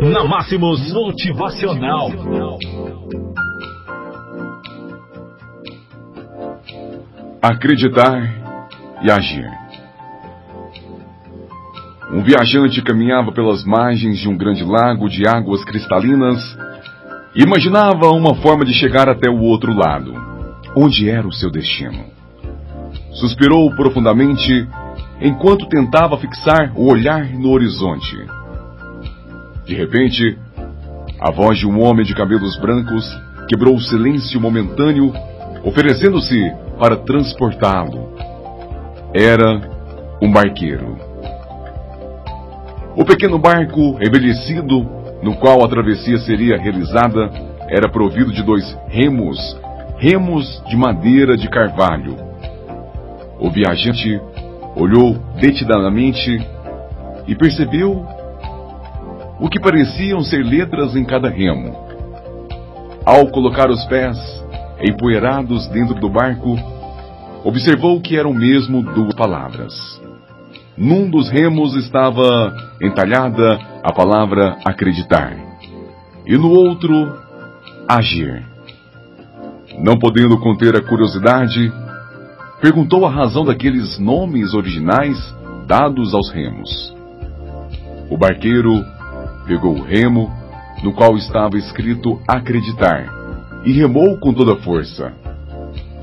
Na Máximos Motivacional. Acreditar e agir. Um viajante caminhava pelas margens de um grande lago de águas cristalinas e imaginava uma forma de chegar até o outro lado, onde era o seu destino. Suspirou profundamente enquanto tentava fixar o olhar no horizonte. De repente, a voz de um homem de cabelos brancos quebrou o silêncio momentâneo, oferecendo-se para transportá-lo. Era um barqueiro. O pequeno barco envelhecido, no qual a travessia seria realizada, era provido de dois remos, remos de madeira de carvalho. O viajante olhou detidamente e percebeu o que pareciam ser letras em cada remo. Ao colocar os pés empoeirados dentro do barco, observou que eram mesmo duas palavras. Num dos remos estava entalhada a palavra acreditar, e no outro, agir. Não podendo conter a curiosidade, perguntou a razão daqueles nomes originais dados aos remos. O barqueiro pegou o remo, no qual estava escrito acreditar, e remou com toda força.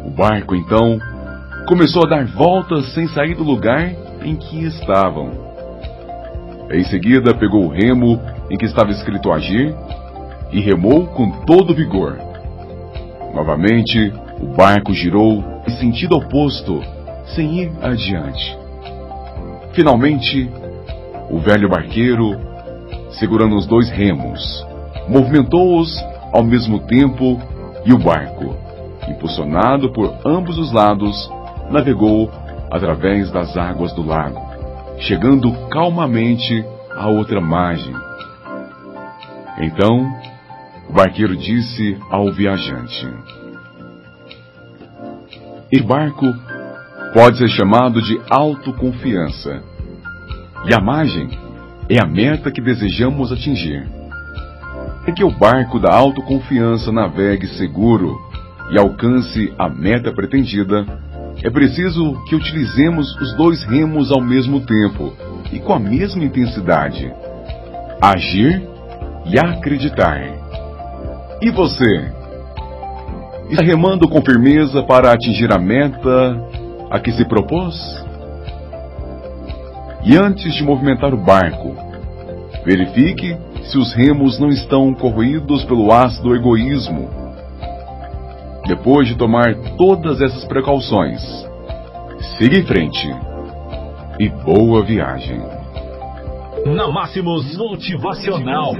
O barco, então, começou a dar voltas sem sair do lugar em que estavam. Em seguida, pegou o remo em que estava escrito agir e remou com todo vigor. Novamente, o barco girou em sentido oposto, sem ir adiante. Finalmente, o velho barqueiro, segurando os dois remos, movimentou-os ao mesmo tempo e o barco, impulsionado por ambos os lados, navegou através das águas do lago, chegando calmamente à outra margem. Então, o barqueiro disse ao viajante: Este barco pode ser chamado de autoconfiança, e a margem é a meta que desejamos atingir. Para que o barco da autoconfiança navegue seguro e alcance a meta pretendida, é preciso que utilizemos os dois remos ao mesmo tempo e com a mesma intensidade. Agir e acreditar. E você? Está remando com firmeza para atingir a meta a que se propôs? E antes de movimentar o barco, verifique se os remos não estão corroídos pelo ácido egoísmo. Depois de tomar todas essas precauções, siga em frente e boa viagem. Na Máximos Motivacional.